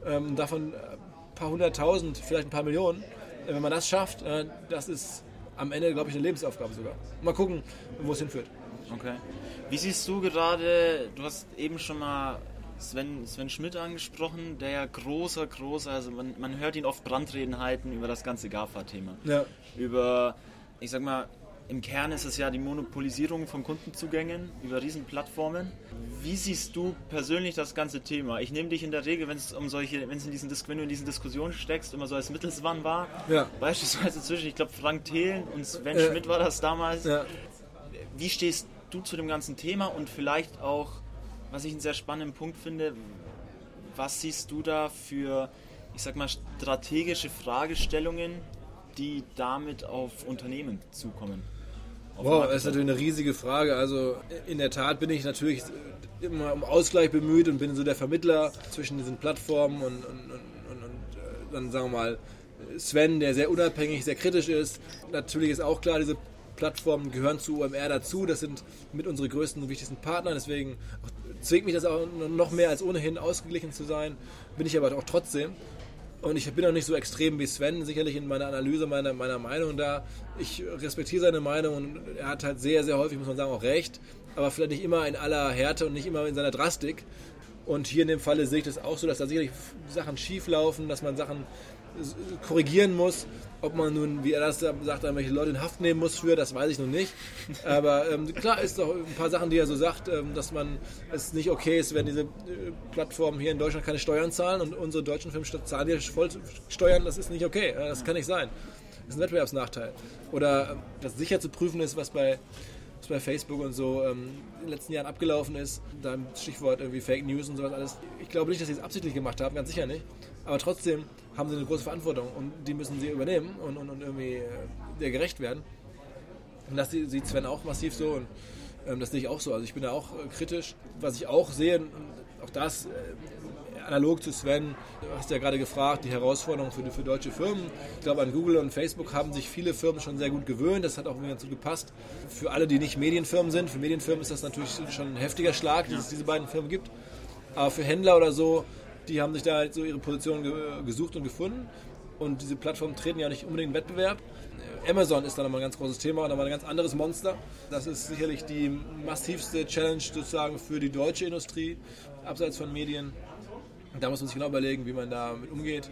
Ähm, davon ein paar hunderttausend, vielleicht ein paar Millionen wenn man das schafft, äh, das ist am Ende, glaube ich, eine Lebensaufgabe sogar. Mal gucken, wo es hinführt. Okay. Wie siehst du gerade, du hast eben schon mal Sven, Sven Schmidt angesprochen, der ja großer, großer, also man, man hört ihn oft Brandreden halten über das ganze GAFA-Thema. Ja. Über, ich sag mal, im Kern ist es ja die Monopolisierung von Kundenzugängen über Riesenplattformen. Wie siehst du persönlich das ganze Thema? Ich nehme dich in der Regel, wenn es um solche, wenn es in diesen wenn du in diesen Diskussionen steckst, immer so als Mittelsmann war. Ja. Beispielsweise zwischen, ich glaube, Frank Thelen und Sven ja. Schmidt war das damals. Ja. Wie stehst du zu dem ganzen Thema und vielleicht auch, was ich einen sehr spannenden Punkt finde, was siehst du da für, ich sag mal, strategische Fragestellungen, die damit auf Unternehmen zukommen? Wow, das ist natürlich eine riesige Frage. Also in der Tat bin ich natürlich immer um Ausgleich bemüht und bin so der Vermittler zwischen diesen Plattformen und, und, und, und äh, dann sagen wir mal Sven, der sehr unabhängig, sehr kritisch ist. Natürlich ist auch klar, diese Plattformen gehören zu OMR dazu. Das sind mit unsere größten und wichtigsten Partner. Deswegen zwingt mich das auch noch mehr als ohnehin ausgeglichen zu sein. Bin ich aber auch trotzdem. Und ich bin auch nicht so extrem wie Sven, sicherlich in meiner Analyse meiner, meiner Meinung da. Ich respektiere seine Meinung und er hat halt sehr, sehr häufig, muss man sagen, auch recht. Aber vielleicht nicht immer in aller Härte und nicht immer in seiner Drastik. Und hier in dem Falle sehe ich das auch so, dass da sicherlich Sachen schief laufen, dass man Sachen korrigieren muss. Ob man nun, wie er das sagt, welche Leute in Haft nehmen muss für, das weiß ich noch nicht. Aber ähm, klar ist doch ein paar Sachen, die er so sagt, ähm, dass man es nicht okay ist, wenn diese äh, Plattformen hier in Deutschland keine Steuern zahlen und unsere deutschen Firmen zahlen hier voll Steuern, das ist nicht okay. Das kann nicht sein. Das ist ein Wettbewerbsnachteil. Oder dass sicher zu prüfen ist, was bei was bei Facebook und so ähm, in den letzten Jahren abgelaufen ist. Da Stichwort irgendwie Fake News und sowas alles. Ich glaube nicht, dass sie es absichtlich gemacht haben, ganz sicher nicht. Aber trotzdem haben sie eine große Verantwortung und die müssen sie übernehmen und, und, und irgendwie äh, der gerecht werden. Und das sieht Sven auch massiv so und ähm, das sehe ich auch so. Also ich bin da auch äh, kritisch. Was ich auch sehe, auch das äh, analog zu Sven, du hast ja gerade gefragt, die Herausforderung für, für deutsche Firmen. Ich glaube, an Google und Facebook haben sich viele Firmen schon sehr gut gewöhnt. Das hat auch irgendwie dazu gepasst. Für alle, die nicht Medienfirmen sind, für Medienfirmen ist das natürlich schon ein heftiger Schlag, dass es diese beiden Firmen gibt. Aber für Händler oder so die haben sich da halt so ihre Position ge gesucht und gefunden. Und diese Plattformen treten ja nicht unbedingt in Wettbewerb. Amazon ist da nochmal ein ganz großes Thema und nochmal ein ganz anderes Monster. Das ist sicherlich die massivste Challenge sozusagen für die deutsche Industrie, abseits von Medien. Da muss man sich genau überlegen, wie man damit umgeht.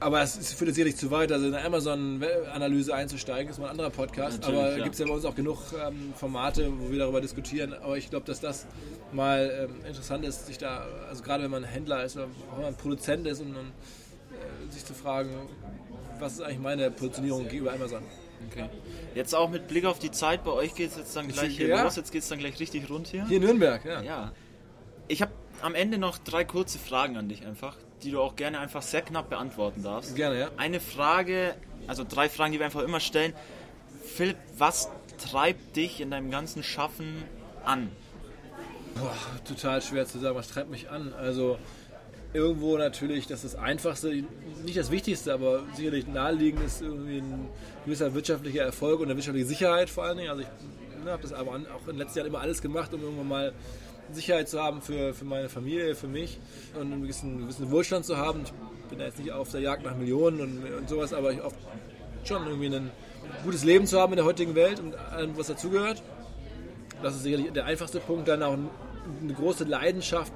Aber es führt jetzt sicherlich zu weit. Also in eine Amazon-Analyse einzusteigen, ist mal ein anderer Podcast. Natürlich, aber ja. gibt es ja bei uns auch genug ähm, Formate, wo wir darüber diskutieren. Aber ich glaube, dass das mal ähm, interessant ist, sich da, also gerade wenn man Händler ist oder auch wenn man Produzent ist und, und äh, sich zu fragen, was ist eigentlich meine Positionierung gegenüber Amazon? Okay. Jetzt auch mit Blick auf die Zeit, bei euch geht es jetzt dann gleich hier ja. los, jetzt geht es dann gleich richtig rund hier. Hier in Nürnberg, ja. ja. Ich habe am Ende noch drei kurze Fragen an dich einfach die du auch gerne einfach sehr knapp beantworten darfst. Gerne, ja. Eine Frage, also drei Fragen, die wir einfach immer stellen. Philipp, was treibt dich in deinem ganzen Schaffen an? Boah, total schwer zu sagen, was treibt mich an. Also irgendwo natürlich, das ist das Einfachste, nicht das Wichtigste, aber sicherlich naheliegend ist irgendwie ein gewisser wirtschaftlicher Erfolg und eine wirtschaftliche Sicherheit vor allen Dingen. Also ich ne, habe das aber auch in den letzten Jahren immer alles gemacht, um irgendwann mal Sicherheit zu haben für, für meine Familie, für mich und einen gewissen, gewissen Wohlstand zu haben. Ich bin da jetzt nicht auf der Jagd nach Millionen und, und sowas, aber ich oft schon irgendwie ein gutes Leben zu haben in der heutigen Welt und allem, was dazugehört. Das ist sicherlich der einfachste Punkt. Dann auch eine große Leidenschaft,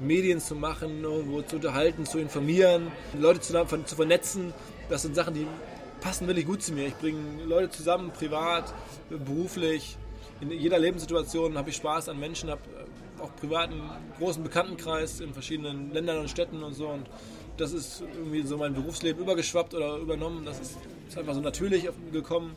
Medien zu machen, irgendwo zu unterhalten, zu informieren, Leute zu, zu vernetzen. Das sind Sachen, die passen wirklich gut zu mir. Ich bringe Leute zusammen, privat, beruflich. In jeder Lebenssituation habe ich Spaß an Menschen, habe auch privaten großen Bekanntenkreis in verschiedenen Ländern und Städten und so. Und das ist irgendwie so mein Berufsleben übergeschwappt oder übernommen. Das ist, ist einfach so natürlich gekommen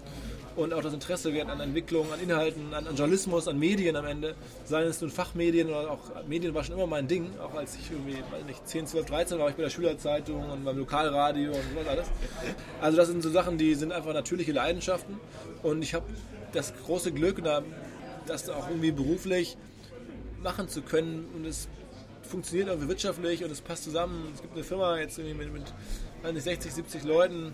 und auch das Interesse an Entwicklung, an Inhalten, an, an, Journalismus, an Medien am Ende. Seien es nun Fachmedien oder auch Medien war schon immer mein Ding. Auch als ich irgendwie, weiß nicht, 10, 12, 13 war ich bei der Schülerzeitung und beim Lokalradio und sowas alles. Also das sind so Sachen, die sind einfach natürliche Leidenschaften. Und ich habe das große Glück, das auch irgendwie beruflich machen zu können. Und es funktioniert irgendwie wirtschaftlich und es passt zusammen. Es gibt eine Firma jetzt mit, mit 60, 70 Leuten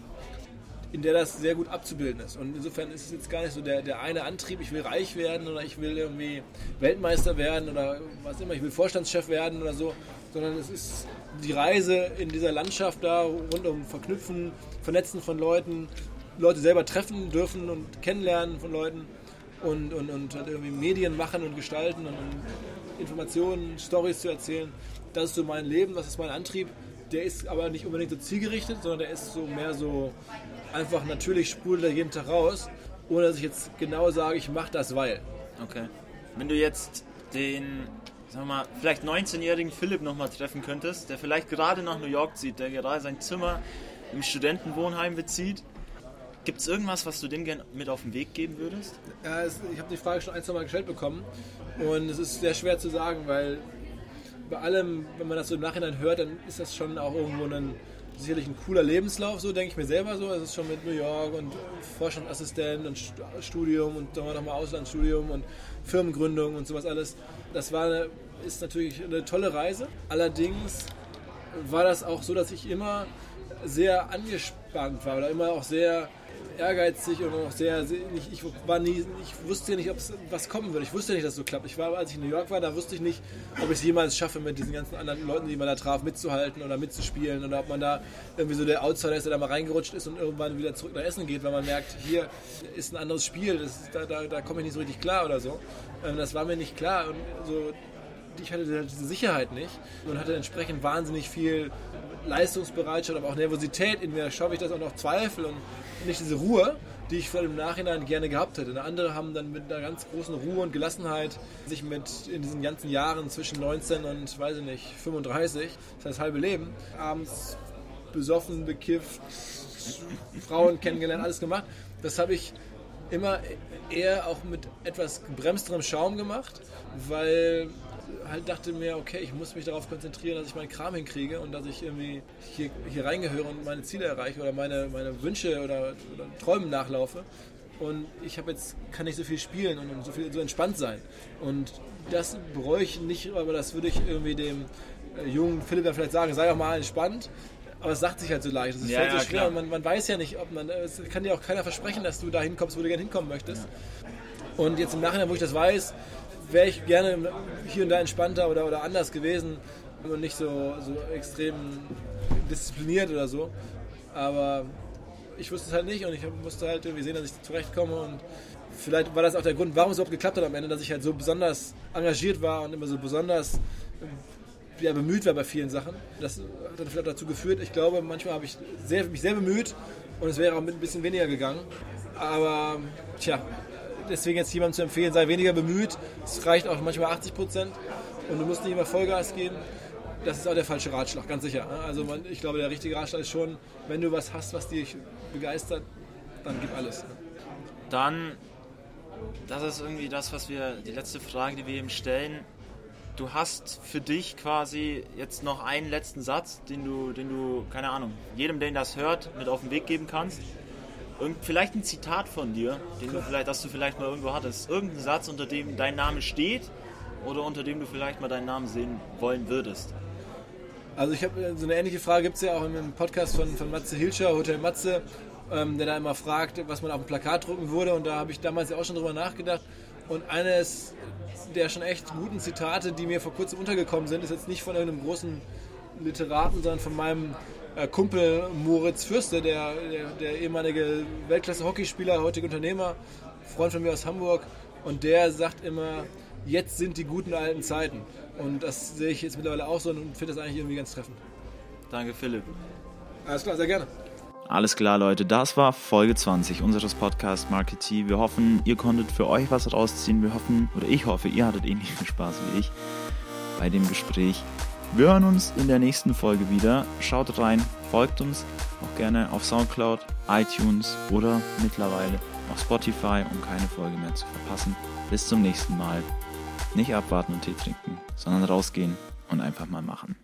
in der das sehr gut abzubilden ist. Und insofern ist es jetzt gar nicht so der, der eine Antrieb, ich will reich werden oder ich will irgendwie Weltmeister werden oder was immer, ich will Vorstandschef werden oder so, sondern es ist die Reise in dieser Landschaft da rund um Verknüpfen, Vernetzen von Leuten, Leute selber treffen dürfen und kennenlernen von Leuten und, und, und halt irgendwie Medien machen und gestalten und, und Informationen, Stories zu erzählen. Das ist so mein Leben, das ist mein Antrieb. Der ist aber nicht unbedingt so zielgerichtet, sondern der ist so mehr so einfach natürlich sprudelt er jeden Tag raus, ohne dass ich jetzt genau sage, ich mache das, weil. Okay. Wenn du jetzt den, sagen wir mal, vielleicht 19-jährigen Philipp nochmal treffen könntest, der vielleicht gerade nach New York zieht, der gerade sein Zimmer im Studentenwohnheim bezieht, Gibt es irgendwas, was du dem gerne mit auf den Weg geben würdest? Ja, es, ich habe die Frage schon ein, zwei Mal gestellt bekommen und es ist sehr schwer zu sagen, weil bei allem, wenn man das so im Nachhinein hört, dann ist das schon auch irgendwo ein sicherlich ein cooler Lebenslauf, so denke ich mir selber so. Es ist schon mit New York und Forschungsassistent und Studium und dann nochmal Auslandsstudium und Firmengründung und sowas alles. Das war eine, ist natürlich eine tolle Reise. Allerdings war das auch so, dass ich immer sehr angespannt war oder immer auch sehr ehrgeizig und auch sehr, ich, ich, war nie, ich wusste nicht, ob was kommen würde. Ich wusste nicht, dass es so klappt. Ich war, als ich in New York war, da wusste ich nicht, ob ich es jemals schaffe, mit diesen ganzen anderen Leuten, die man da traf, mitzuhalten oder mitzuspielen oder ob man da irgendwie so der Outsider ist, der da mal reingerutscht ist und irgendwann wieder zurück nach Essen geht, weil man merkt, hier ist ein anderes Spiel, das, da, da, da komme ich nicht so richtig klar oder so. Ähm, das war mir nicht klar und so ich hatte diese Sicherheit nicht und hatte entsprechend wahnsinnig viel Leistungsbereitschaft, aber auch Nervosität in mir. Schaffe ich das auch noch Zweifel und nicht diese Ruhe, die ich vielleicht im Nachhinein gerne gehabt hätte. andere haben dann mit einer ganz großen Ruhe und Gelassenheit sich mit in diesen ganzen Jahren zwischen 19 und, weiß ich nicht, 35, das heißt halbe Leben, abends besoffen, bekifft, Frauen kennengelernt, alles gemacht. Das habe ich immer eher auch mit etwas gebremsterem Schaum gemacht, weil halt dachte mir, okay, ich muss mich darauf konzentrieren, dass ich meinen Kram hinkriege und dass ich irgendwie hier, hier reingehöre und meine Ziele erreiche oder meine, meine Wünsche oder, oder Träumen nachlaufe. Und ich habe jetzt, kann nicht so viel spielen und so viel so entspannt sein. Und das bereue ich nicht, aber das würde ich irgendwie dem äh, jungen Philipp dann vielleicht sagen, sei auch mal entspannt. Aber es sagt sich halt so leicht. Es ja, fällt so ja, schwer. Man, man, weiß ja nicht, ob man. Es kann dir auch keiner versprechen, dass du da hinkommst, wo du gerne hinkommen möchtest. Ja. Und jetzt im Nachhinein, wo ich das weiß, wäre ich gerne hier und da entspannter oder, oder anders gewesen und nicht so, so extrem diszipliniert oder so. Aber ich wusste es halt nicht und ich musste halt irgendwie sehen, dass ich zurechtkomme und vielleicht war das auch der Grund, warum es überhaupt geklappt hat am Ende, dass ich halt so besonders engagiert war und immer so besonders ja, bemüht war bei vielen Sachen. Das hat dann vielleicht dazu geführt, ich glaube, manchmal habe ich sehr, mich sehr bemüht und es wäre auch mit ein bisschen weniger gegangen. Aber tja, deswegen jetzt jemandem zu empfehlen, sei weniger bemüht. Es reicht auch manchmal 80 Prozent und du musst nicht immer Vollgas geben. Das ist auch der falsche Ratschlag, ganz sicher. Also ich glaube, der richtige Ratschlag ist schon, wenn du was hast, was dich begeistert, dann gib alles. Dann, das ist irgendwie das, was wir, die letzte Frage, die wir eben stellen. Du hast für dich quasi jetzt noch einen letzten Satz, den du, den du, keine Ahnung, jedem, der das hört, mit auf den Weg geben kannst. Irgend, vielleicht ein Zitat von dir, den du vielleicht, das du vielleicht mal irgendwo hattest. Irgendein Satz, unter dem dein Name steht oder unter dem du vielleicht mal deinen Namen sehen wollen würdest. Also ich habe so eine ähnliche Frage gibt es ja auch im Podcast von, von Matze Hilscher, Hotel Matze, ähm, der da immer fragt, was man auf dem Plakat drucken würde. Und da habe ich damals ja auch schon drüber nachgedacht. Und eines der schon echt guten Zitate, die mir vor kurzem untergekommen sind, ist jetzt nicht von einem großen Literaten, sondern von meinem äh, Kumpel Moritz Fürste, der, der, der ehemalige Weltklasse-Hockeyspieler, heutige Unternehmer, Freund von mir aus Hamburg. Und der sagt immer, jetzt sind die guten alten Zeiten. Und das sehe ich jetzt mittlerweile auch so und finde das eigentlich irgendwie ganz treffend. Danke, Philipp. Alles klar, sehr gerne. Alles klar, Leute, das war Folge 20 unseres Podcasts Marketing. Wir hoffen, ihr konntet für euch was rausziehen. Wir hoffen, oder ich hoffe, ihr hattet ähnlich viel Spaß wie ich bei dem Gespräch. Wir hören uns in der nächsten Folge wieder. Schaut rein, folgt uns auch gerne auf Soundcloud, iTunes oder mittlerweile auf Spotify, um keine Folge mehr zu verpassen. Bis zum nächsten Mal. Nicht abwarten und Tee trinken, sondern rausgehen und einfach mal machen.